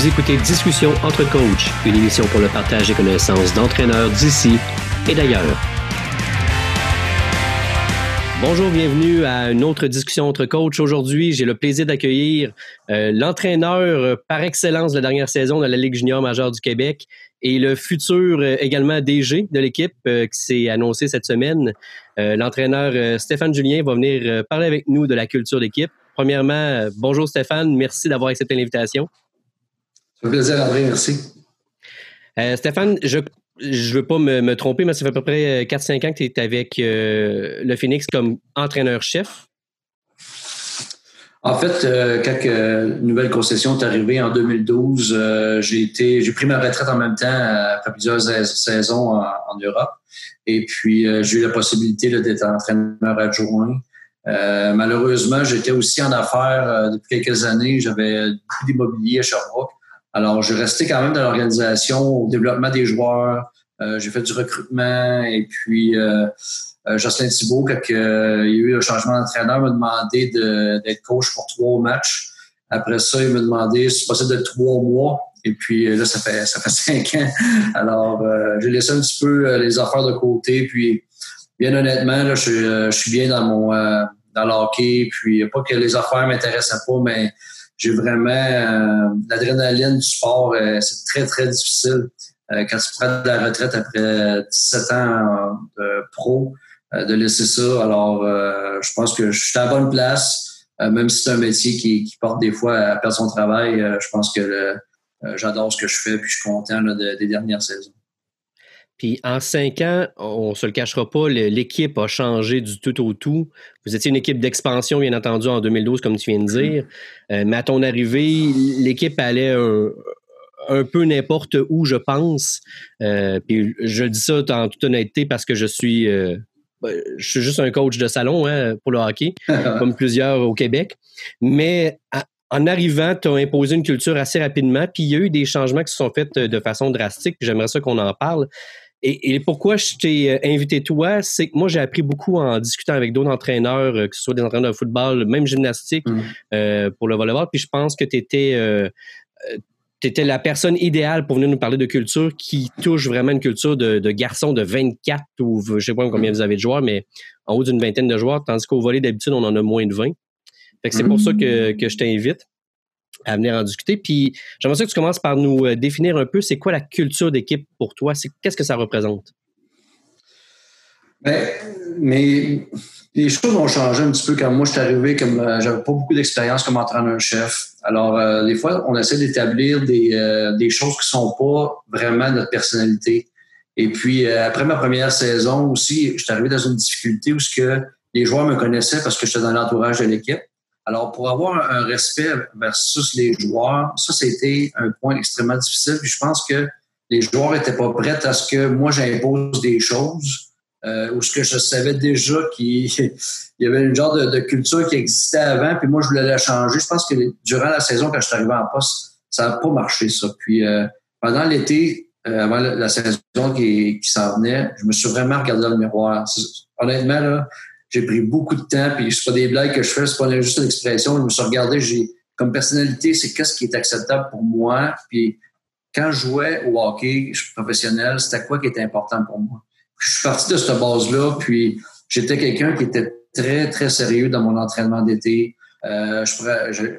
Vous écoutez Discussion entre coachs, une émission pour le partage des connaissances d'entraîneurs d'ici et d'ailleurs. Bonjour, bienvenue à une autre discussion entre coachs. Aujourd'hui, j'ai le plaisir d'accueillir euh, l'entraîneur par excellence de la dernière saison de la Ligue junior majeure du Québec et le futur euh, également DG de l'équipe euh, qui s'est annoncé cette semaine. L'entraîneur Stéphane Julien va venir parler avec nous de la culture d'équipe. Premièrement, bonjour Stéphane, merci d'avoir accepté l'invitation. Ça fait plaisir, André, merci. Stéphane, je je veux pas me, tromper, mais ça fait à peu près 4-5 ans que tu es avec euh, le Phoenix comme entraîneur-chef. En fait, euh, quand euh, nouvelle concession est arrivée en 2012, euh, j'ai été, j'ai pris ma retraite en même temps après plusieurs saisons en, Europe. Et puis, j'ai eu la possibilité d'être entraîneur adjoint. malheureusement, j'étais aussi en affaires depuis quelques années. J'avais beaucoup d'immobilier à Sherbrooke. Alors, j'ai resté quand même dans l'organisation, au développement des joueurs. Euh, j'ai fait du recrutement et puis euh, euh Jocelyn Thibault, quand euh, il y a eu le changement d'entraîneur, m'a demandé d'être coach pour trois matchs. Après ça, il m'a demandé si c'est possible d'être trois mois? Et puis là, ça fait ça fait cinq ans. Alors, j'ai laissé un petit peu les affaires de côté. Puis, bien honnêtement, là, je, je suis bien dans mon dans l'hockey. Puis, pas que les affaires m'intéressaient pas, mais j'ai vraiment euh, l'adrénaline du sport. Euh, c'est très, très difficile. Euh, quand tu prends de la retraite après 17 ans de pro, de laisser ça. Alors, je pense que je suis à la bonne place. même si c'est un métier qui, porte des fois à perdre son travail, je pense que j'adore ce que je fais puis je suis content des dernières saisons. Puis en cinq ans, on se le cachera pas, l'équipe a changé du tout au tout. Vous étiez une équipe d'expansion, bien entendu, en 2012, comme tu viens de dire. Euh, mais à ton arrivée, l'équipe allait un, peu n'importe où, je pense. Euh, puis je dis ça en toute honnêteté parce que je suis, euh, ben, je suis juste un coach de salon hein, pour le hockey, comme plusieurs au Québec. Mais en arrivant, tu as imposé une culture assez rapidement, puis il y a eu des changements qui se sont faits de façon drastique. J'aimerais ça qu'on en parle. Et, pourquoi je t'ai euh, invité toi, c'est que moi j'ai appris beaucoup en discutant avec d'autres entraîneurs, euh, que ce soit des entraîneurs de football, même gymnastique mm. euh, pour le volleyball. Puis je pense que tu étais, étais la personne idéale pour venir nous parler de culture qui touche vraiment une culture de, de garçons de 24 ou je sais pas combien vous avez de joueurs, mais en haut d'une vingtaine de joueurs, tandis qu'au volley d'habitude on en a moins de 20. Fait que c'est pour ça que, que je t'invite à venir en discuter. Puis j'aimerais que tu commences par nous euh, définir un peu c'est quoi la culture d'équipe pour toi, qu'est-ce que ça représente? Ben, mais les choses ont changé un petit peu quand moi je suis arrivé, comme euh, j'avais pas beaucoup d'expérience comme entraîneur-chef. Alors, euh, des fois, on essaie d'établir des, des choses qui sont pas vraiment notre personnalité. Et puis, après ma première saison aussi, je suis arrivé dans une difficulté où ce que les joueurs me connaissaient parce que j'étais dans l'entourage de l'équipe. Alors, pour avoir un respect versus les joueurs, ça, c'était un point extrêmement difficile. Puis je pense que les joueurs n'étaient pas prêts à ce que moi, j'impose des choses euh, ou ce que je savais déjà qu'il y avait une genre de, culture qui existait avant, puis moi, je voulais la changer. Je pense que durant la saison, quand je suis arrivé en poste, ça n'a pas marché, ça. Puis euh, pendant l'été, euh, avant la, saison qui, qui s'en venait, je me suis vraiment regardé dans le miroir. Honnêtement, là, j'ai pris beaucoup de temps, puis c'est pas des blagues que je fais, c'est pas juste une expression. Je me suis regardé, j'ai comme personnalité, c'est qu'est-ce qui est acceptable pour moi. Puis quand je jouais au hockey, je suis professionnel, c'était quoi qui était important pour moi? je suis parti de cette base-là, puis j'étais quelqu'un qui était très, très sérieux dans mon entraînement d'été. Euh,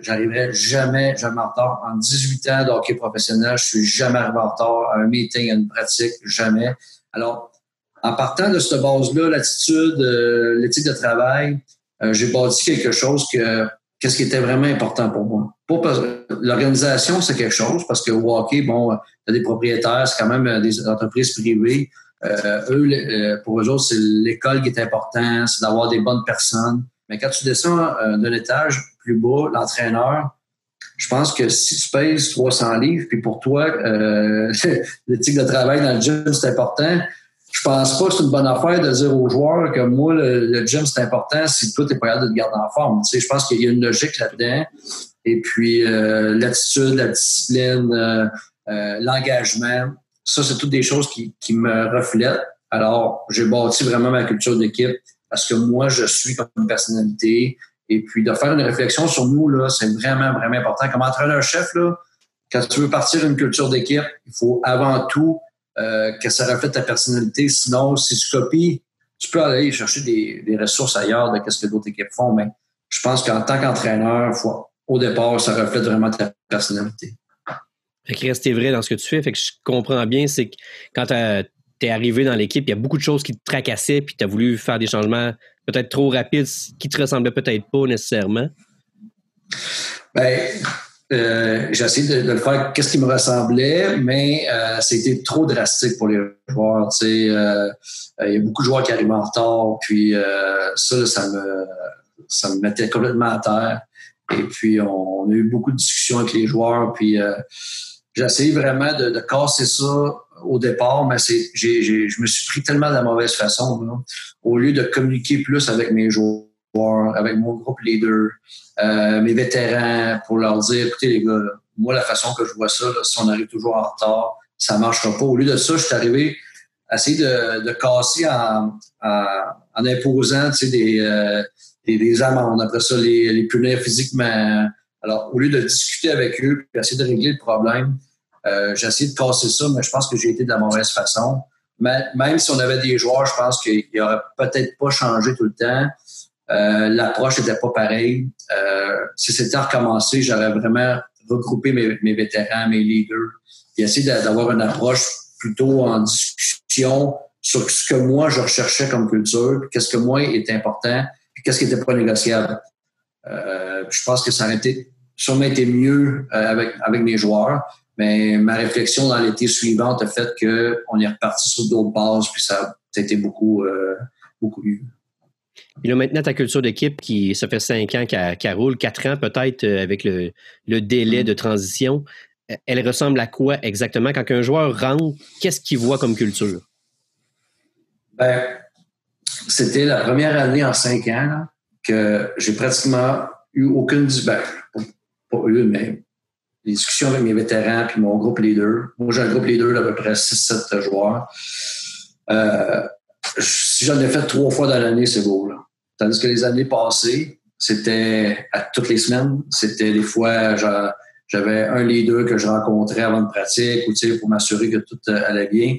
j'arriverais jamais, jamais en retard. En 18 ans de hockey professionnel, je suis jamais arrivé en retard à un meeting, à une pratique, jamais. Alors, en partant de cette base-là, l'attitude, euh, l'éthique de travail, euh, j'ai bâti quelque chose que qu'est-ce qui était vraiment important pour moi. L'organisation, c'est quelque chose parce que au hockey, bon, tu des propriétaires, c'est quand même euh, des entreprises privées. eux, pour eux autres, c'est l'école qui est important, c'est d'avoir des bonnes personnes. Mais quand tu descends d'un étage plus bas, l'entraîneur, je pense que si tu pèses 300 livres, puis pour toi, l'éthique de travail dans le gym, c'est important, je pense pas que c'est une bonne affaire de dire aux joueurs que moi, le, gym, c'est important si toi, tu pas capable de te garder en forme. Tu sais, je pense qu'il y a une logique là-dedans. Et puis, euh, l'attitude, la discipline, euh, euh, l'engagement, ça, c'est toutes des choses qui, qui me reflètent. Alors, j'ai bâti vraiment ma culture d'équipe parce que moi, je suis comme une personnalité. Et puis, de faire une réflexion sur nous, là, c'est vraiment, vraiment important. Comme entraîneur-chef, là, quand tu veux partir d'une culture d'équipe, il faut avant tout euh, que ça reflète ta personnalité. Sinon, si tu copies, tu peux aller chercher des, ressources ailleurs de ce que d'autres équipes font, mais je pense qu'en tant qu'entraîneur, au départ, ça reflète vraiment ta personnalité. Fait que rester vrai dans ce que tu fais. Fait que je comprends bien, c'est que quand tu es arrivé dans l'équipe, il y a beaucoup de choses qui te tracassaient, puis tu as voulu faire des changements peut-être trop rapides qui te ressemblaient peut-être pas nécessairement. Ben, euh, j'ai essayé de, le faire qu'est-ce qui me ressemblait, mais euh, c'était trop drastique pour les joueurs. Euh, il y a beaucoup de joueurs qui arrivent en retard, puis ça, ça me, ça me mettait complètement à terre. Et puis, on, a eu beaucoup de discussions avec les joueurs, puis j'ai essayé vraiment de, casser ça au départ, mais c'est, j'ai, je me suis pris tellement de la mauvaise façon. Au lieu de communiquer plus avec mes joueurs, avec mon groupe leader, euh, mes vétérans, pour leur dire, écoutez les gars, moi la façon que je vois ça, si on arrive toujours en retard, ça marchera pas. Au lieu de ça, je suis arrivé à essayer de, de casser en, en, en imposant des, euh, des, des, amendes, après ça, les, les punir physiquement. Alors, au lieu de discuter avec eux et essayer de régler le problème, euh, j'ai essayé de casser ça, mais je pense que j'ai été de la mauvaise façon. Mais, même si on avait des joueurs, je pense qu'il aurait peut-être pas changé tout le temps. Euh, l'approche n'était pas pareille. Euh, si c'était recommencé, j'aurais vraiment regroupé mes, vétérans, mes leaders, et essayé d'avoir une approche plutôt en discussion sur ce que moi je recherchais comme culture, qu'est-ce que moi était important, qu'est-ce qui n'était pas négociable. Euh, je pense que ça aurait été, sûrement été mieux avec, avec mes joueurs, mais ma réflexion dans l'été suivant a fait qu'on est reparti sur d'autres bases, puis ça, a été beaucoup, beaucoup mieux. Il y a maintenant, ta culture d'équipe qui, ça fait cinq ans qu'elle roule, quatre ans peut-être euh, avec le, délai mm. de transition. Elle ressemble à quoi exactement? Quand un joueur rentre, qu'est-ce qu'il voit comme culture? Ben, c'était la première année en cinq ans que j'ai pratiquement eu aucune ben, pas eu, mais des discussions avec mes vétérans puis mon groupe leader. Moi, j'ai un groupe leader d'à peu près 6-7 joueurs. Euh, si j'en ai fait trois fois dans l'année, c'est beau. Là. Tandis que les années passées, c'était à toutes les semaines. C'était des fois, j'avais un leader que je rencontrais avant de pratique ou pour m'assurer que tout euh, allait bien.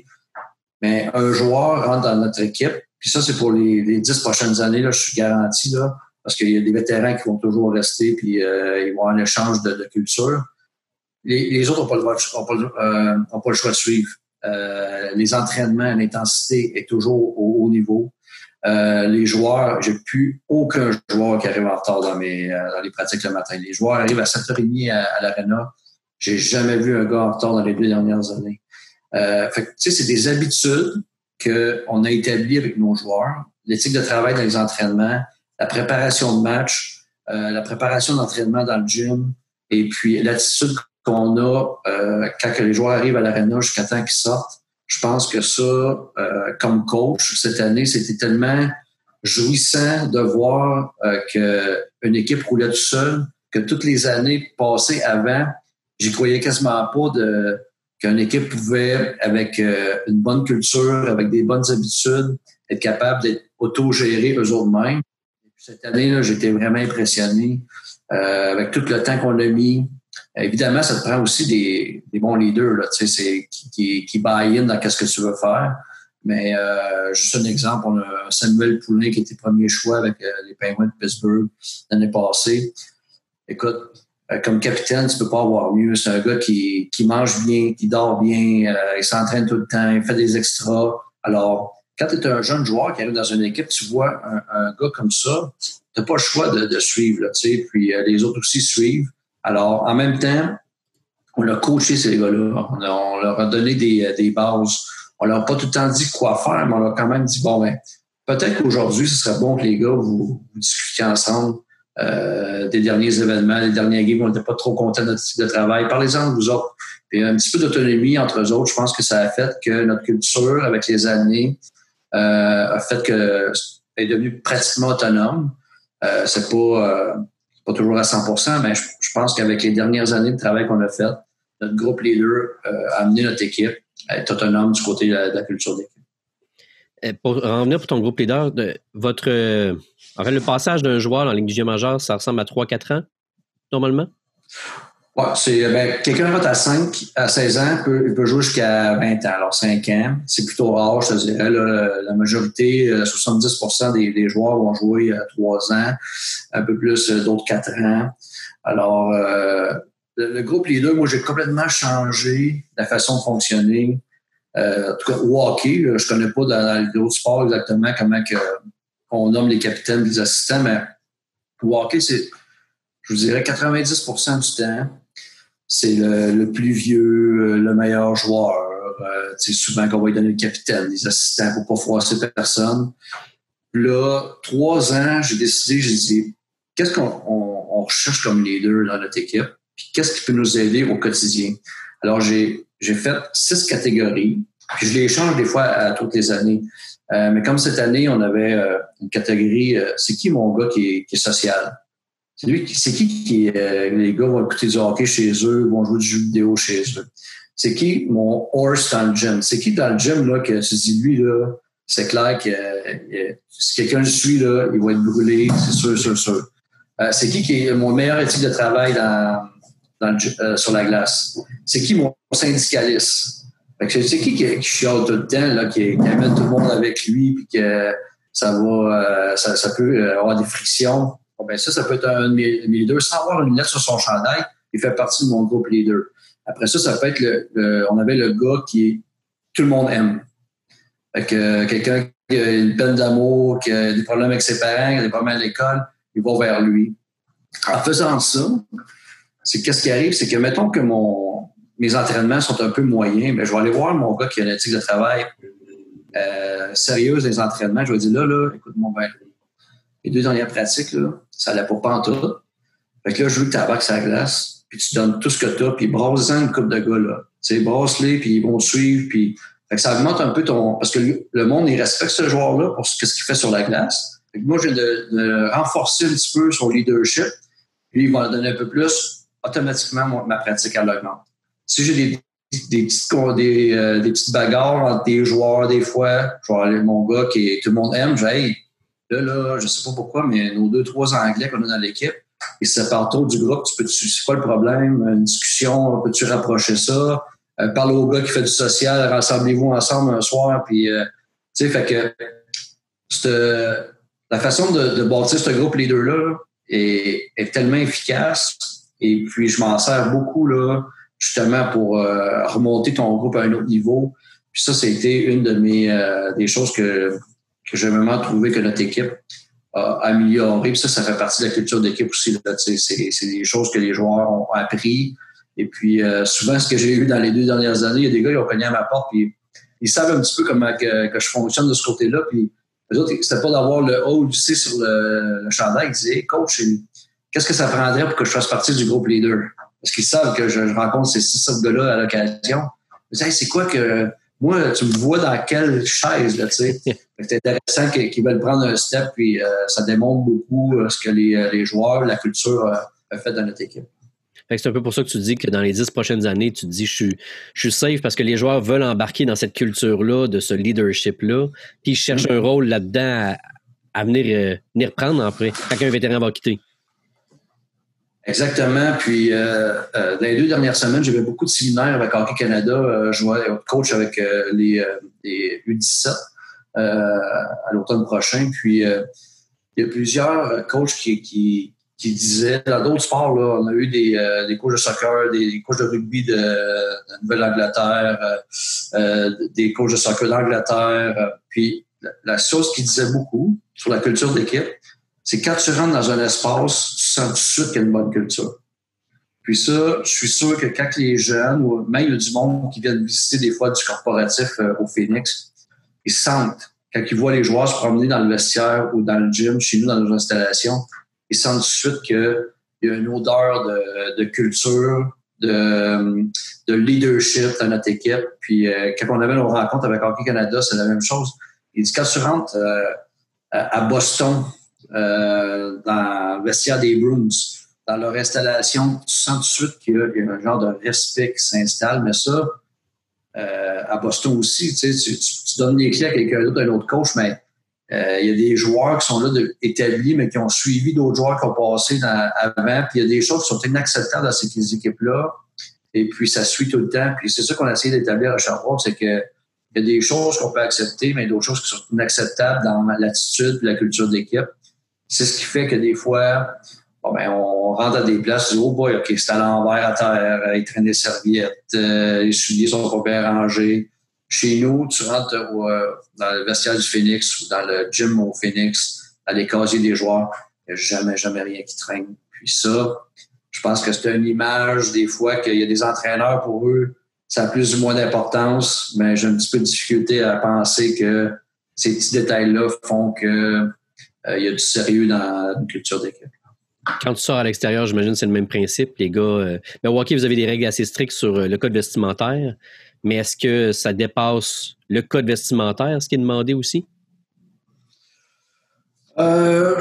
Mais un joueur rentre dans notre équipe, puis ça, c'est pour les, dix prochaines années, là, je suis garanti, là, parce qu'il y a des vétérans qui vont toujours rester, puis euh, ils vont avoir un échange de, culture. Les, autres n'ont pas, euh, pas, le choix de suivre. Euh, les entraînements, l'intensité est toujours au haut niveau. Euh, les joueurs, j'ai plus aucun joueur qui arrive en retard dans mes euh, dans les pratiques le matin. Les joueurs arrivent à 7h30 à, à l'arena. J'ai jamais vu un gars en retard dans les deux dernières années. Euh, fait tu sais, c'est des habitudes qu'on a établies avec nos joueurs. L'éthique de travail dans les entraînements, la préparation de match, euh, la préparation d'entraînement dans le gym, et puis l'attitude qu'on a euh, quand les joueurs arrivent à l'arena jusqu'à temps qu'ils sortent. Je pense que ça, euh, comme coach, cette année, c'était tellement jouissant de voir euh, qu'une équipe roulait tout seul, que toutes les années passées avant, j'y croyais quasiment pas de qu'une équipe pouvait, avec euh, une bonne culture, avec des bonnes habitudes, être capable d'être autogérée eux-mêmes. Cette année, j'étais vraiment impressionné euh, avec tout le temps qu'on a mis, Évidemment, ça te prend aussi des, des bons leaders là, qui, qui, qui buy in dans ce que tu veux faire. Mais euh, juste un exemple, on a Samuel Poulin qui était premier choix avec euh, les Penguins de Pittsburgh l'année passée. Écoute, euh, comme capitaine, tu peux pas avoir mieux. C'est un gars qui, qui mange bien, qui dort bien, il s'entraîne tout le temps, il fait des extras. Alors, quand tu es un jeune joueur qui arrive dans une équipe, tu vois un, un gars comme ça, tu n'as pas le choix de, de suivre. Là, puis les autres aussi suivent. Alors, en même temps, on a coaché ces gars-là. On, leur a donné des, des bases. On leur a pas tout le temps dit quoi faire, mais on leur a quand même dit, bon, ben, peut-être qu'aujourd'hui, ce serait bon que les gars, vous, vous discutiez ensemble euh, des derniers événements, des derniers games. On n'était pas trop contents de notre type de travail. Parlez-en de vous autres. Puis un petit peu d'autonomie entre eux autres, je pense que ça a fait que notre culture, avec les années, euh, a fait que est devenue pratiquement autonome. Euh, c'est pas euh, pas toujours à 100% mais je, pense qu'avec les dernières années de travail qu'on a fait, notre groupe leader euh, a amené notre équipe à être autonome du côté de la, culture d'équipe. Euh, pour revenir pour ton groupe leader, de, votre, euh, en le passage d'un joueur la Ligue du majeure, ça ressemble à 3-4 ans, normalement? Ouais, c'est ben, quelqu'un qui à 5 à 16 ans peut, peut jouer jusqu'à 20 ans. Alors 5 ans, c'est plutôt rare, je te dirais. la majorité, 70 euh, des, des, joueurs vont jouer à 3 ans, un peu plus euh, d'autres 4 ans. Alors euh, le, groupe leader, moi j'ai complètement changé la façon de fonctionner. Euh, en tout cas, au hockey, je connais pas dans, dans autres sports exactement comment que, on nomme les capitaines, les assistants, mais au hockey, c'est, je vous dirais, 90% du temps, c'est le, plus vieux, euh, le meilleur joueur. Euh, c'est souvent qu'on va lui donner le capitaine, les assistants pour pas froisser personne. Là, trois ans, j'ai décidé, j'ai dit, qu'est-ce qu'on on, recherche comme leader dans notre équipe? Puis qu'est-ce qui peut nous aider au quotidien? Alors, j'ai, fait six catégories, puis je les change des fois à toutes les années. Euh, mais comme cette année, on avait une catégorie, c'est qui mon gars qui qui est social? C'est lui, c'est qui qui euh, les gars vont écouter du hockey chez eux, vont jouer du jeu vidéo chez eux. C'est qui? Mon horse dans le gym? C'est qui dans le gym là que tu dis lui là, c'est clair que euh, si quelqu'un le suit là, il va être brûlé, c'est sûr, sûr, sûr. Euh, c'est qui qui est mon meilleur éthique de travail dans, le, sur la glace? C'est qui mon syndicaliste? c'est qui qui, qui chiale tout le temps, là, qui, qui, amène tout le monde avec lui, puis que ça va, ça, peut avoir des frictions? Ben ça, ça peut être un de mes. Sans avoir une lettre sur son chandail, il fait partie de mon groupe leader. Après ça, ça peut être le, on avait le gars qui tout le monde aime. Fait que euh, quelqu'un qui a une peine d'amour, qui a des problèmes avec ses parents, qui a des problèmes à l'école, il va vers lui. En faisant ça, c'est qu'est-ce qui arrive, c'est que mettons que mon, mes entraînements sont un peu moyens, mais je vais aller voir mon gars qui a une éthique de travail euh, sérieuse des entraînements. Je vais dire là, là, écoute-moi bien. Les deux dernières pratiques, là, ça allait pas en tout. Fait que là, je veux que tu abaques sa glace, puis tu donnes tout ce que tu as, puis brasse-en une coupe de gars, là. Tu sais, brasse-les, puis ils vont suivre, puis... Fait que ça augmente un peu ton... Parce que le monde, il respecte ce joueur-là pour ce qu'il fait sur la glace. Fait que moi, je viens de, renforcer un petit peu son leadership, puis il va donner un peu plus. Automatiquement, ma pratique, elle augmente. Si j'ai des des petites, des, euh, des petites bagarres entre des joueurs, des fois. Je vais aller mon gars qui tout le monde aime. Je vais, Là, là, je sais pas pourquoi, mais nos deux, trois Anglais qu'on a dans l'équipe, ils se séparent trop du groupe. Tu peux, c'est quoi le problème? Une discussion, peux-tu rapprocher ça? Euh, parle au gars qui fait du social, rassemblez-vous ensemble un soir, puis, euh, tu sais, fait que la façon de, bâtir ce groupe leader-là est, est, tellement efficace, et puis je m'en sers beaucoup, là, justement, pour euh, remonter ton groupe à un autre niveau. Puis ça, c'était une de mes des choses que que j'ai vraiment trouvé que notre équipe a amélioré. Puis ça, ça fait partie de la culture d'équipe aussi. C'est des choses que les joueurs ont appris. Et puis, euh, souvent, ce que j'ai eu dans les deux dernières années, il y a des gars qui ont cogné à ma porte, puis ils savent un petit peu comment que, je fonctionne de ce côté-là. Puis, eux autres, c'était pas d'avoir le haut du C sur le, le chandail. Ils disaient, coach, qu'est-ce que ça prendrait pour que je fasse partie du groupe leader? Parce qu'ils savent que je, rencontre ces six gars-là à l'occasion. Ils disent, c'est quoi que moi, tu me vois dans quelle chaise, là, tu sais. c'est intéressant qu'ils veulent prendre un step, puis euh, ça démontre beaucoup euh, ce que les, euh, les, joueurs, la culture a fait dans notre équipe. C'est un peu pour ça que tu dis que dans les dix prochaines années, tu te dis je suis, je suis safe parce que les joueurs veulent embarquer dans cette culture-là, de ce leadership-là, puis ils cherchent un rôle là-dedans à, venir, venir prendre après, quand un vétéran va quitter. Exactement. Puis, euh, euh, dans les deux dernières semaines, j'avais beaucoup de séminaires avec Hockey Canada. Euh, je vois coach avec les, les, U17 à l'automne prochain. Puis, il y a plusieurs coachs qui, qui, qui disaient, dans d'autres sports, là, on a eu des, coachs de soccer, des, coachs de rugby de, Nouvelle-Angleterre, des coachs de soccer d'Angleterre. puis, la, la chose qu'ils disaient beaucoup sur la culture d'équipe, c'est quand tu rentres dans un espace, tu sens tout de suite qu'il y a une bonne culture. Puis ça, je suis sûr que quand les jeunes, ou même du monde qui viennent visiter des fois du corporatif euh, au Phoenix, ils sentent, quand ils voient les joueurs se promener dans le vestiaire ou dans le gym, chez nous, dans nos installations, ils sentent tout de suite qu'il y a une odeur de, culture, de, de, leadership dans notre équipe. Puis euh, quand on avait nos rencontres avec Hockey Canada, c'est la même chose. Ils disent quand tu rentres euh, à Boston, euh, dans le vestiaire des Bruins, dans leur installation, tu sens tout de suite qu'il y a un genre de respect qui s'installe, mais ça, euh, à Boston aussi, tu, sais, tu, donnes les clés à quelqu'un d'autre, un autre coach, mais Euh, il y a des joueurs qui sont là établis, mais qui ont suivi d'autres joueurs qui ont passé avant. Puis il y a des choses qui sont inacceptables dans ces équipes-là. Et puis ça suit tout le temps. Puis c'est ça qu'on a essayé d'établir à Sherbrooke, c'est que il y a des choses qu'on peut accepter, mais d'autres choses qui sont inacceptables dans l'attitude et la culture d'équipe. C'est ce qui fait que des fois, bon, ben, on rentre à des places, on dit, oh boy, OK, c'est à l'envers à terre, il traîne des serviettes, euh, les souliers sont pas bien rangés. Chez nous, tu rentres euh, dans le vestiaire du Phoenix ou dans le gym au Phoenix, à les des joueurs, il n'y a jamais, jamais rien qui traîne. Puis ça, je pense que c'est une image des fois qu'il y a des entraîneurs pour eux, ça a plus ou moins d'importance, mais j'ai un petit peu de difficulté à penser que ces petits détails-là font que euh, il y a du sérieux dans une culture d'équipe. Quand tu sors à l'extérieur, j'imagine que c'est le même principe. Les gars, euh, mais Walkie, vous avez des règles assez strictes sur euh, le code vestimentaire, mais est-ce que ça dépasse le code vestimentaire, ce qui est demandé aussi? Euh,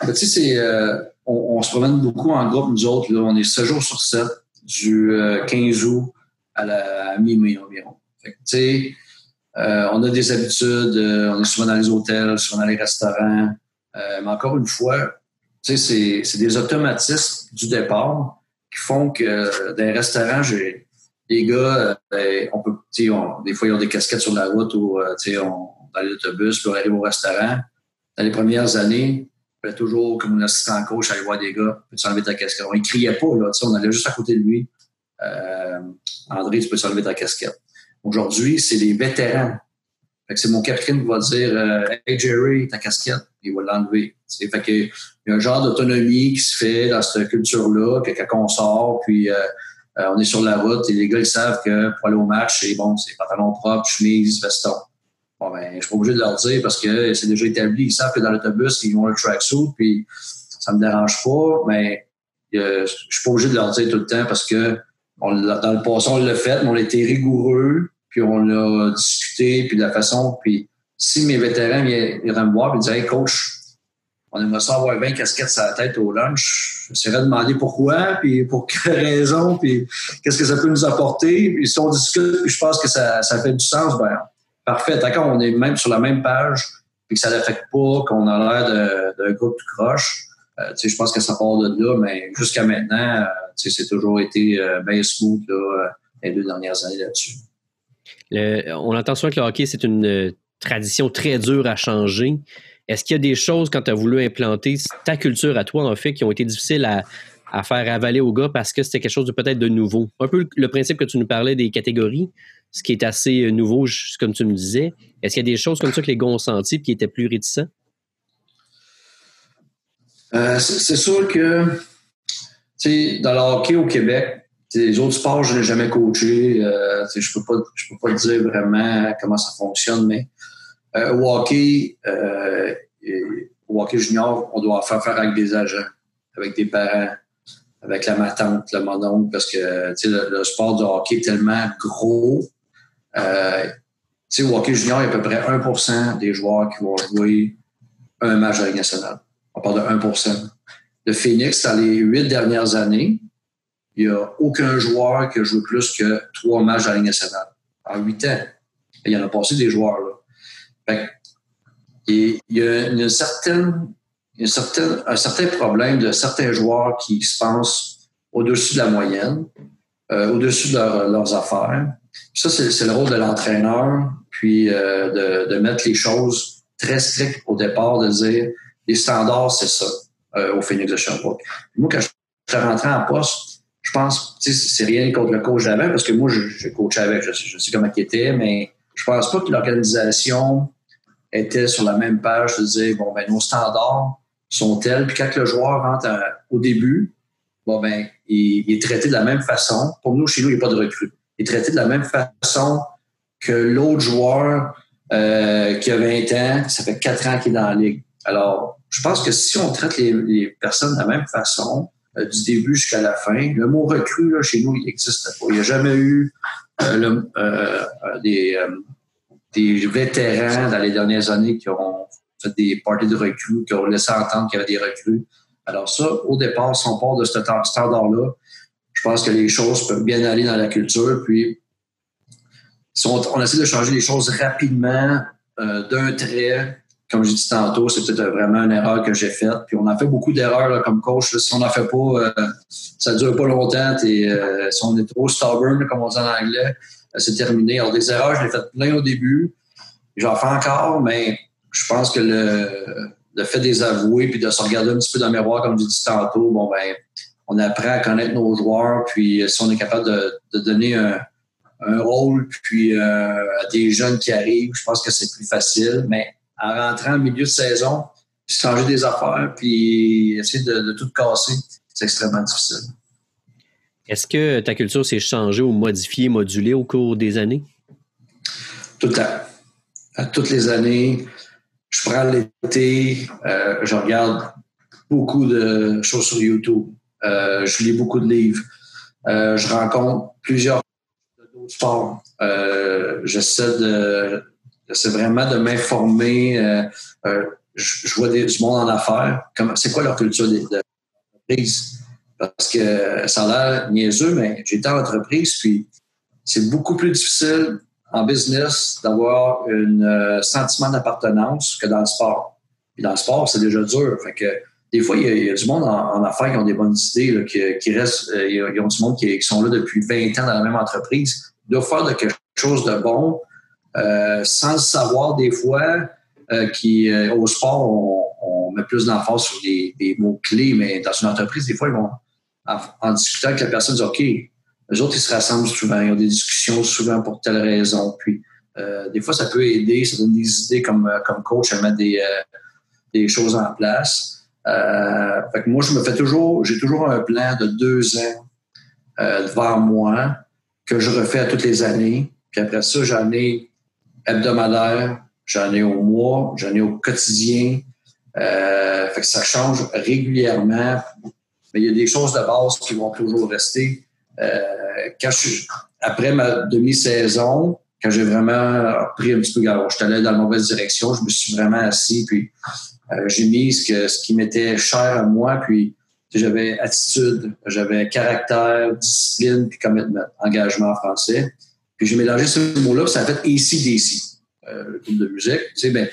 ben, tu sais, on, se promène beaucoup en groupe, nous autres. on est 7 jours sur 7, du 15 août à la mi-mai environ. Euh, on a des habitudes, euh, on est souvent dans les hôtels, souvent dans les restaurants. Euh, mais encore une fois, c'est, des automatismes du départ qui font que dans les restaurants, j'ai les gars, ben, on peut, des fois, ils ont des casquettes sur la route ou on, dans l'autobus pour aller au restaurant. Dans les premières années, il toujours, comme un assistant coach, aller voir des gars, peux-tu enlever ta casquette? On ne criait pas, là, on allait juste à côté de lui. André, tu peux s'enlever ta casquette? Aujourd'hui, c'est les vétérans. c'est mon capitaine qui va dire euh, Hey Jerry, ta casquette, il va l'enlever. Fait que, il y a un genre d'autonomie qui se fait dans cette culture-là, que quand on sort, puis euh, on est sur la route et les gars ils savent que pour aller au match, c'est bon, c'est pantalon propre, chemise, veston. Bon, ben, je suis pas obligé de leur dire parce que c'est déjà établi. Ils savent que dans l'autobus, ils ont le tracksuit, puis ça me dérange pas, mais je suis pas obligé de leur dire tout le temps parce que on dans le passé, on l'a fait, mais on a été rigoureux, puis on l'a discuté, puis de la façon. Puis si mes vétérans viennent, me voir et disent Hey coach, on aimerait ça avoir 20 casquettes sur la tête au lunch, j'essaierais de demander pourquoi, puis pour quelle raison, puis qu'est-ce que ça peut nous apporter. Puis si on discute, puis je pense que ça, ça fait du sens, ben parfait. D'accord, on est même sur la même page, puis que ça n'affecte pas, qu'on a l'air d'un groupe de croche. Euh, je pense que ça part de là, mais jusqu'à maintenant, euh, c'est toujours été euh, bien smooth les deux dernières années là-dessus. on entend souvent que le hockey, c'est une tradition très dure à changer. Est-ce qu'il y a des choses, quand tu as voulu implanter ta culture à toi, en fait, qui ont été difficiles à, faire avaler aux gars parce que c'était quelque chose de peut-être de nouveau? Un peu le principe que tu nous parlais des catégories, ce qui est assez nouveau, comme tu me disais. Est-ce qu'il y a des choses comme ça que les gars ont senti et qui étaient plus réticents? Euh, c'est sûr que dans le hockey au Québec, les autres sports, je n'ai jamais coaché. Euh, je peux pas, je peux pas dire vraiment comment ça fonctionne, mais euh, au hockey, au hockey junior, on doit faire faire avec des agents, avec des parents, avec la matante, le mononcle, parce que le, le, sport du hockey est tellement gros. au hockey junior, il y a à peu près 1% des joueurs qui vont jouer un match à la nationale. On parle de 1% Le Phoenix, dans les huit dernières années, il n'y a aucun joueur qui a joué plus que trois matchs à la Ligue nationale. En huit ans. Il y en a passé des joueurs. Là. il y a un certain problème de certains joueurs qui se pensent au-dessus de la moyenne, euh, au-dessus de leurs affaires. ça, c'est le rôle de l'entraîneur, puis euh, de, mettre les choses très strictes au départ, de dire les standards, c'est ça, euh, au Phoenix de Sherbrooke. Moi, quand je suis rentré en poste, je pense, c'est rien contre le coach d'avant, parce que moi, je, je coachais avec, je, sais comment il était, mais je pense pas que l'organisation était sur la même page de dire, bon, ben, nos standards sont tels, puis quand le joueur rentre au début, bon, ben, il, est traité de la même façon. Pour nous, chez nous, il n'y a pas de recrue. Il est traité de la même façon que l'autre joueur euh, qui a 20 ans, ça fait 4 ans qu'il est dans la ligue. Alors, je pense que si on traite les, personnes de la même façon, euh, du début jusqu'à la fin, le mot recrue, là, chez nous, il n'existe pas. Il n'y a jamais eu euh, euh, des, vétérans dans les dernières années qui ont fait des parties de recrues, qui ont laissé entendre qu'il y avait des recrues. Alors ça, au départ, si on part de ce standard-là, je pense que les choses peuvent bien aller dans la culture. Puis, si on, essaie de changer les choses rapidement, d'un trait, comme j'ai dit tantôt, c'est peut-être vraiment une erreur que j'ai faite. Puis on a fait beaucoup d'erreurs comme coach. Si on n'en fait pas, ça ne dure pas longtemps. Et, si on est trop stubborn, comme on dit en anglais, c'est terminé. Alors, des erreurs, je l'ai fait plein au début. J'en fais encore, mais je pense que le, le fait de les avouer puis de se regarder un petit peu dans le miroir, comme je dis tantôt, bon, ben, on apprend à connaître nos joueurs, puis si on est capable de, donner un, rôle puis euh, à des jeunes qui arrivent, je pense que c'est plus facile. Mais en rentrant au milieu de saison, changer des affaires puis essayer de, tout casser, c'est extrêmement difficile. Est-ce que ta culture s'est changée ou modifiée, modulée au cours des années? Tout le temps. À toutes les années, je prends l'été, euh, je regarde beaucoup de choses sur YouTube. Euh, je lis beaucoup de livres. Euh, je rencontre plusieurs d'autres sports. j'essaie de j'essaie vraiment de m'informer. Je, vois des, du monde en affaires. C'est quoi leur culture d'entreprise? Parce que ça a l'air niaiseux, mais été en entreprise, puis c'est beaucoup plus difficile en business d'avoir un euh, sentiment d'appartenance que dans le sport. Puis dans le sport, c'est déjà dur. Fait que des fois, il y a, du monde en, affaires qui ont des bonnes idées, qui, restent, euh, ils ont du monde qui, sont là depuis 20 ans dans la même entreprise. Ils doivent faire de quelque chose de bon euh, sans le savoir des fois. qui au sport, on, met plus d'emphase sur des, mots clés, mais dans une entreprise, des fois, ils vont en, discutant avec la personne, dire OK, les autres, ils se rassemblent souvent, ils ont des discussions souvent pour telle raison. Puis, euh, des fois, ça peut aider, ça donne des idées comme, euh, comme coach à mettre des, euh, des choses en place. fait que moi, je me fais toujours, j'ai toujours un plan de deux ans devant moi que je refais à toutes les années. Puis après ça, j'en ai hebdomadaire, j'en ai au mois, j'en ai au quotidien. fait que ça change régulièrement. Mais il y a des choses de base qui vont toujours rester. Euh, quand je après ma demi-saison, quand j'ai vraiment pris un petit peu, je suis dans la mauvaise direction, je me suis vraiment assis, puis euh, j'ai mis ce, qui m'était cher à moi, puis j'avais attitude, j'avais caractère, discipline, puis commitment, engagement en français. Puis j'ai mélangé ce mot-là, ça a fait ACDC, euh, le groupe de musique. Tu sais, ben,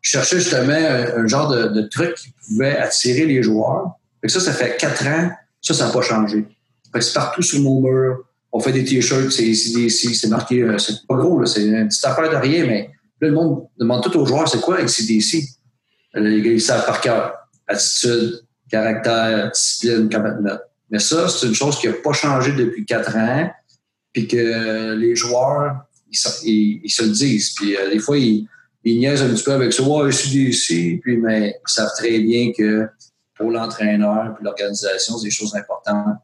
je cherchais justement un, genre de, de, truc qui pouvait attirer les joueurs. Fait ça, ça fait quatre ans, ça, ça n'a pas changé c'est partout sur mon mur. On fait des t-shirts, c'est ici, c'est marqué, euh, c'est pas gros, c'est une petite affaire de rien, mais là, le monde demande tout aux joueurs, c'est quoi ACDC? Les gars, ils savent par cœur. Attitude, caractère, discipline, commitment. Mais ça, c'est une chose qui n'a pas changé depuis quatre ans, puis que les joueurs, ils, se le disent. Puis euh, des fois, ils, ils niaisent un petit peu avec ça. Ouais, ACDC, puis mais ils savent très bien que pour l'entraîneur puis l'organisation, c'est des choses importantes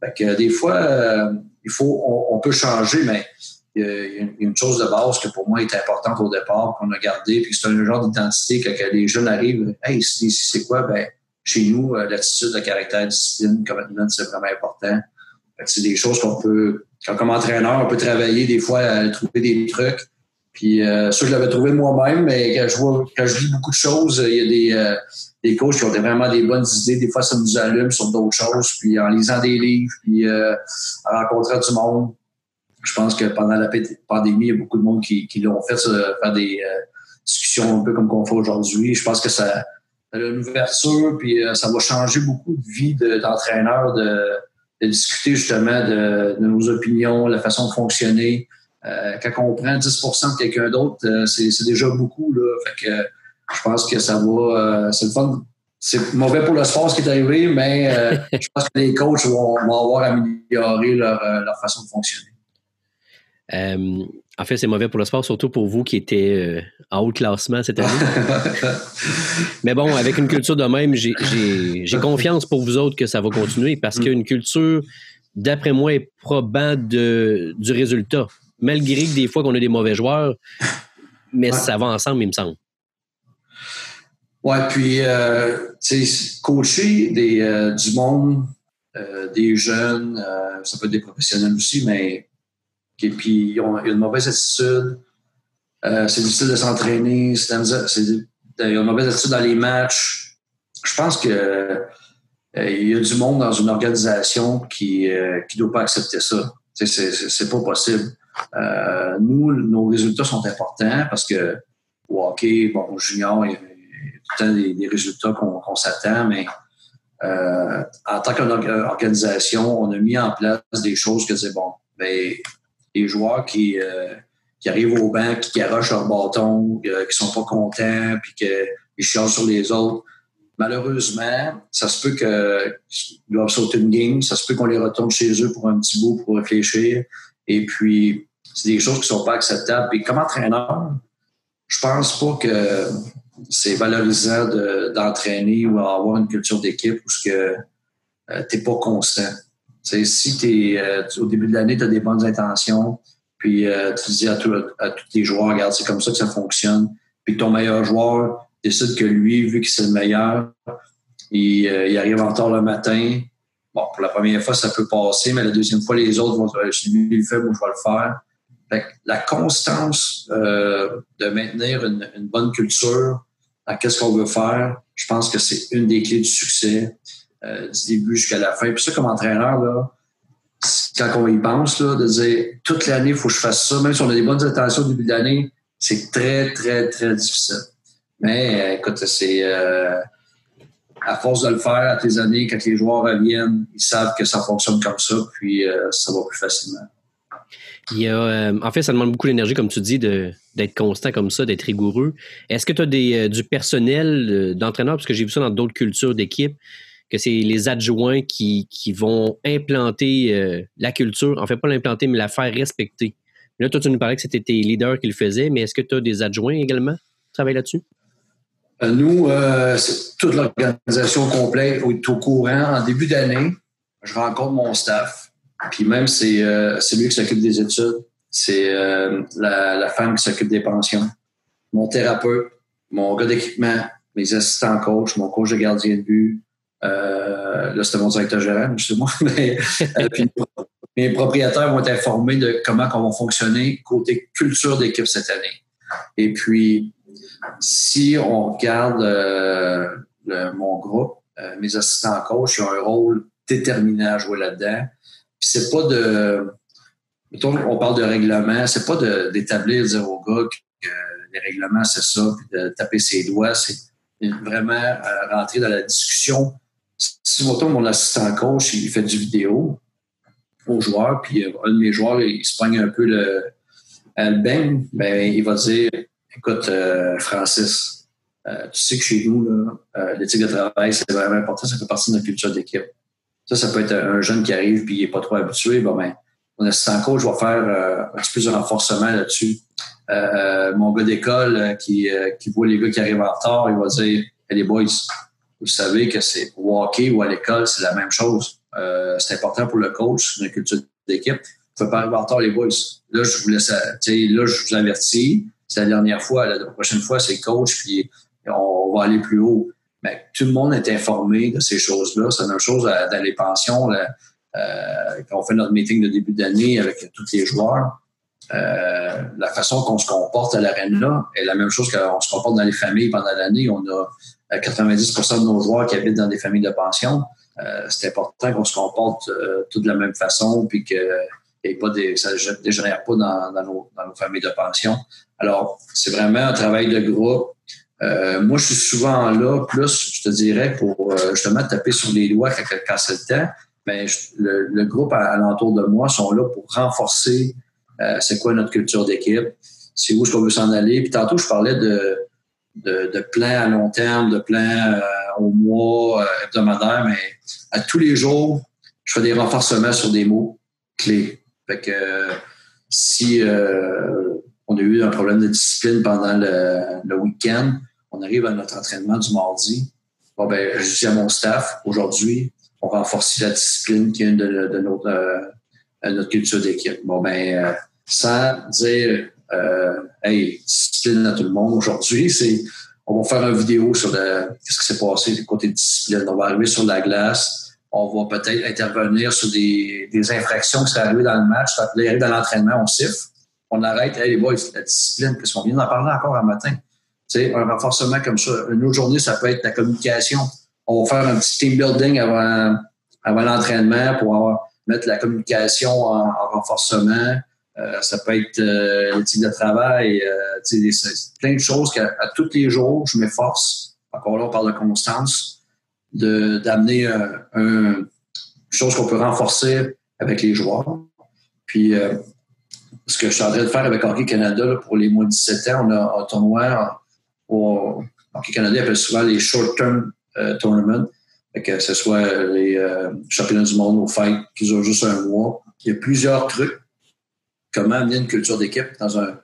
fait que des fois, euh, il faut, on, peut changer, mais il y a une chose de base que pour moi est importante au départ, qu'on a gardé, puis c'est un genre d'identité que, les jeunes arrivent, hey, c'est quoi? Ben, chez nous, euh, l'attitude, le caractère, discipline, commitment, c'est vraiment important. C'est des choses qu'on peut, comme entraîneur, on peut travailler des fois à trouver des trucs. Puis euh, ça, je l'avais trouvé moi-même, mais quand je vois, quand je lis beaucoup de choses, il y a des, des coachs qui ont vraiment des bonnes idées. Des fois, ça nous allume sur d'autres choses. Puis en lisant des livres, puis euh, en rencontrant du monde, je pense que pendant la pandémie, il y a beaucoup de monde qui, l'ont fait, faire des euh, discussions un peu comme qu'on fait aujourd'hui. Je pense que ça, a une ouverture, puis euh, ça va changer beaucoup de vie d'entraîneurs de, discuter justement de, nos opinions, la façon de fonctionner. quand on prend 10% de quelqu'un d'autre, c'est déjà beaucoup. Là. Fait que, je pense que ça va. Euh, c'est le fun. C'est mauvais pour le sport ce qui est arrivé, mais euh, je pense que les coachs vont, avoir amélioré leur, euh, leur, façon de fonctionner. En fait, c'est mauvais pour le sport, surtout pour vous qui étiez en haut classement cette année. mais bon, avec une culture de même, j'ai confiance pour vous autres que ça va continuer parce qu'une culture, d'après moi, est probant de, du résultat. Malgré que des fois qu'on a des mauvais joueurs, mais ça va ensemble, il me semble. Ouais, puis, euh, tu sais, coacher des, euh, du monde, euh, des jeunes, ça peut être des professionnels aussi, mais qui, puis ils ont une mauvaise attitude. c'est difficile de s'entraîner, c'est, ils ont une mauvaise attitude dans les matchs. Je pense que il y a du monde dans une organisation qui ne doit pas accepter ça. C'est, pas possible. nous, nos résultats sont importants parce que au hockey, bon, junior, il y a tout le temps des, résultats qu'on s'attend, mais euh, en tant qu'organisation, on a mis en place des choses que c'est bon. Ben, les joueurs qui, euh, qui arrivent au banc, qui garochent leur bâton, euh, qui sont pas contents, puis qu'ils chialent sur les autres. Malheureusement, ça se peut qu'ils doivent sauter une game, ça se peut qu'on les retourne chez eux pour un petit bout pour réfléchir. Et puis, c'est des choses qui sont pas acceptables. Et comme entraîneur, je pense pas que c'est valorisant d'entraîner ou avoir une culture d'équipe où ce que euh, t'es pas constant. Si t'es euh, au début de l'année, tu as des bonnes intentions, puis euh, tu dis à, tous tes joueurs, regarde, c'est comme ça que ça fonctionne. Puis ton meilleur joueur décide que lui, vu que c'est le meilleur, il, il, arrive en retard le matin. Bon, pour la première fois, ça peut passer, mais la deuxième fois, les autres vont dire, lui le fait, moi, je vais le faire la constance euh, de maintenir une, bonne culture à qu'est-ce qu'on veut faire, je pense que c'est une des clés du succès euh, du début jusqu'à la fin. Puis ça, comme entraîneur, là, quand on y pense, là, de dire toute l'année, il faut que je fasse ça, même si on a des bonnes intentions au début de l'année, c'est très, très, très difficile. Mais euh, écoute, c'est à force de le faire à tes années, quand les joueurs reviennent, ils savent que ça fonctionne comme ça, puis ça va plus facilement. Il y a, euh, en fait, ça demande beaucoup d'énergie, comme tu dis, d'être constant comme ça, d'être rigoureux. Est-ce que tu as des, euh, du personnel euh, d'entraîneur, parce que j'ai vu ça dans d'autres cultures d'équipe, que c'est les adjoints qui, qui vont implanter la culture, en fait, pas l'implanter, mais la faire respecter. Là, toi, tu nous parlais que c'était tes leaders qui le faisaient, mais est-ce que tu as des adjoints également qui travaillent là-desui? Nous, c'est toute l'organisation complète est au courant. En début d'année, je rencontre mon staff puis même, c'est euh, lui qui s'occupe des études. C'est euh, la, la, femme qui s'occupe des pensions. Mon thérapeute, mon gars d'équipement, mes assistants coach, mon coach de gardien de but. Euh, là, c'était mon directeur général, moi. Mais, euh, puis, mes propriétaires vont être informés de comment on va fonctionner côté culture d'équipe cette année. Et puis, si on regarde le, mon groupe, mes assistants coach, ils ont un rôle déterminé à jouer là-dedans c'est pas de. Mettons, on parle de règlement, c'est pas d'établir, dire au gars que les règlements, c'est ça, puis de taper ses doigts. C'est vraiment euh, rentrer dans la discussion. Si, mettons, mon assistant coach, il fait du vidéo aux joueurs, puis euh, un de mes joueurs, il se pogne un peu le, le ben, il va dire Écoute, euh, Francis, tu sais que chez nous, l'éthique de travail, c'est vraiment important, ça fait partie de notre culture d'équipe. Ça, ça peut être un jeune qui arrive puis il n'est pas trop habitué. Bon, ben, mon assistant coach va faire euh, un petit peu de renforcement là-dessus. Euh, mon gars d'école euh, qui, qui voit les gars qui arrivent en retard, il va dire hey, les boys, vous savez que c'est au hockey ou à l'école, c'est la même chose. c'est important pour le coach, une culture d'équipe. Vous ne pouvez pas arriver en les boys. Là, je vous laisse, là, je vous avertis. C'est la dernière fois. La prochaine fois, c'est coach, puis on va aller plus haut. Ben, tout le monde est informé de ces choses-là. C'est la même chose dans les pensions. Euh, quand on fait notre meeting de début d'année avec tous les joueurs, euh, la façon qu'on se comporte à l'arène-là est la même chose qu'on se comporte dans les familles pendant l'année. On a 90% euh, de nos joueurs qui habitent dans des familles de pension. c'est important qu'on se comporte tout de la même façon, puis que pas des, ça ne dégénère pas dans, nos, dans, nos, familles de pension. Alors, c'est vraiment un travail de groupe euh, moi, je suis souvent là, plus, je te dirais, pour euh, justement taper sur les doigts quand, c'est le temps. Mais le, groupe alentour de moi sont là pour renforcer euh, c'est quoi notre culture d'équipe, c'est où est-ce qu'on veut s'en aller. Puis tantôt, je parlais de, de, de plans à long terme, de plans au mois, hebdomadaire, mais à tous les jours, je fais des renforcements sur des mots clés. Fait que si on a eu un problème de discipline pendant le, le week-end, on arrive à notre entraînement du mardi. Bon, ben, je dis à mon staff, aujourd'hui, on renforce la discipline qui est une de, notre, euh, notre culture d'équipe. Bon, ben, euh, sans dire, euh, hey, discipline à tout le monde aujourd'hui, c'est, on va faire une vidéo sur le, qu'est-ce qui s'est passé du côté discipline. On va arriver sur la glace. On va peut-être intervenir sur des, des infractions qui sont arrivées dans le match. Ça peut dans l'entraînement, on siffle. On arrête, hey, les boys, la discipline, parce qu'on vient d'en parler encore un matin? Sais, un renforcement comme ça. Une autre journée, ça peut être la communication. On va faire un petit team building avant, avant l'entraînement pour mettre la communication en, renforcement. Euh, ça peut être euh, l'éthique de travail, euh, plein de choses qu'à tous les jours, je m'efforce, encore là, on parle de constance, d'amener un, un, chose qu'on peut renforcer avec les joueurs. Puis, ce que je suis en train de faire avec Hockey Canada pour les mois de 17 ans, on a un tournoi Hockey Canada appelle souvent les short-term tournaments, que ce soit les championnats du monde au fight qui durent juste un mois. Il y a plusieurs trucs comment amener une culture d'équipe dans un,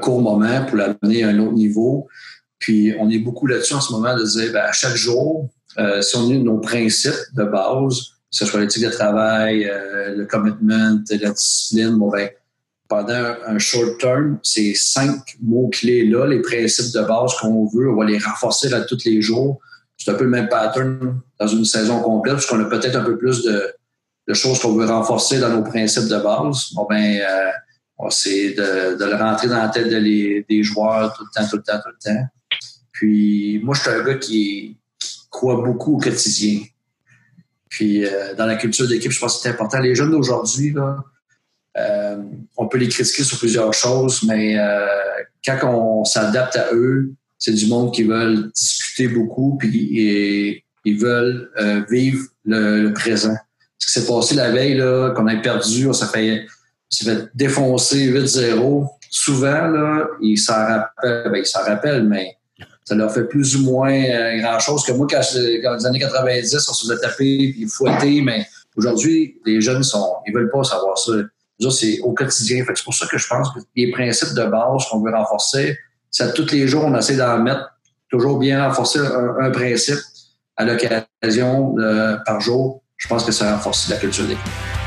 court moment pour l'amener à un autre niveau. Puis on est beaucoup là-dessus en ce moment de dire ben, à chaque jour, euh, si on a nos principes de base, que ce soit l'éthique de travail, euh, le commitment, la discipline, bon, ben, pendant un short term, ces cinq mots-clés-là, les principes de base qu'on veut, on va les renforcer là tous les jours. C'est un peu le même pattern dans une saison complète, puisqu'on a peut-être un peu plus de, de choses qu'on veut renforcer dans nos principes de base, bon ben, euh, c'est de, de, le rentrer dans la tête des joueurs tout le temps, tout le temps, tout le temps. Puis moi, je suis un gars qui, croit beaucoup au quotidien. Puis euh, dans la culture d'équipe, je pense que c'est important. Les jeunes d'aujourd'hui, euh, on peut les critiquer sur plusieurs choses, mais euh, quand on s'adapte à eux, c'est du monde qui veulent discuter beaucoup, puis et, ils veulent euh, vivre le, le présent ce qui s'est passé la veille, qu'on a perdu, on s'est fait, fait défoncer 8-0. Souvent, là, ils s'en rappellent, ben, ils s'en rappellent, mais ça leur fait plus ou moins euh, grand-chose que moi, quand, dans les années 90, on se faisait taper puis fouetter, mais aujourd'hui, les jeunes sont, ils veulent pas savoir ça. C'est au quotidien. C'est pour ça que je pense que les principes de base qu'on veut renforcer, c'est tous les jours, on essaie d'en mettre toujours bien renforcer un, principe à l'occasion euh, par jour je pense que ça renforce la culture d'équipe.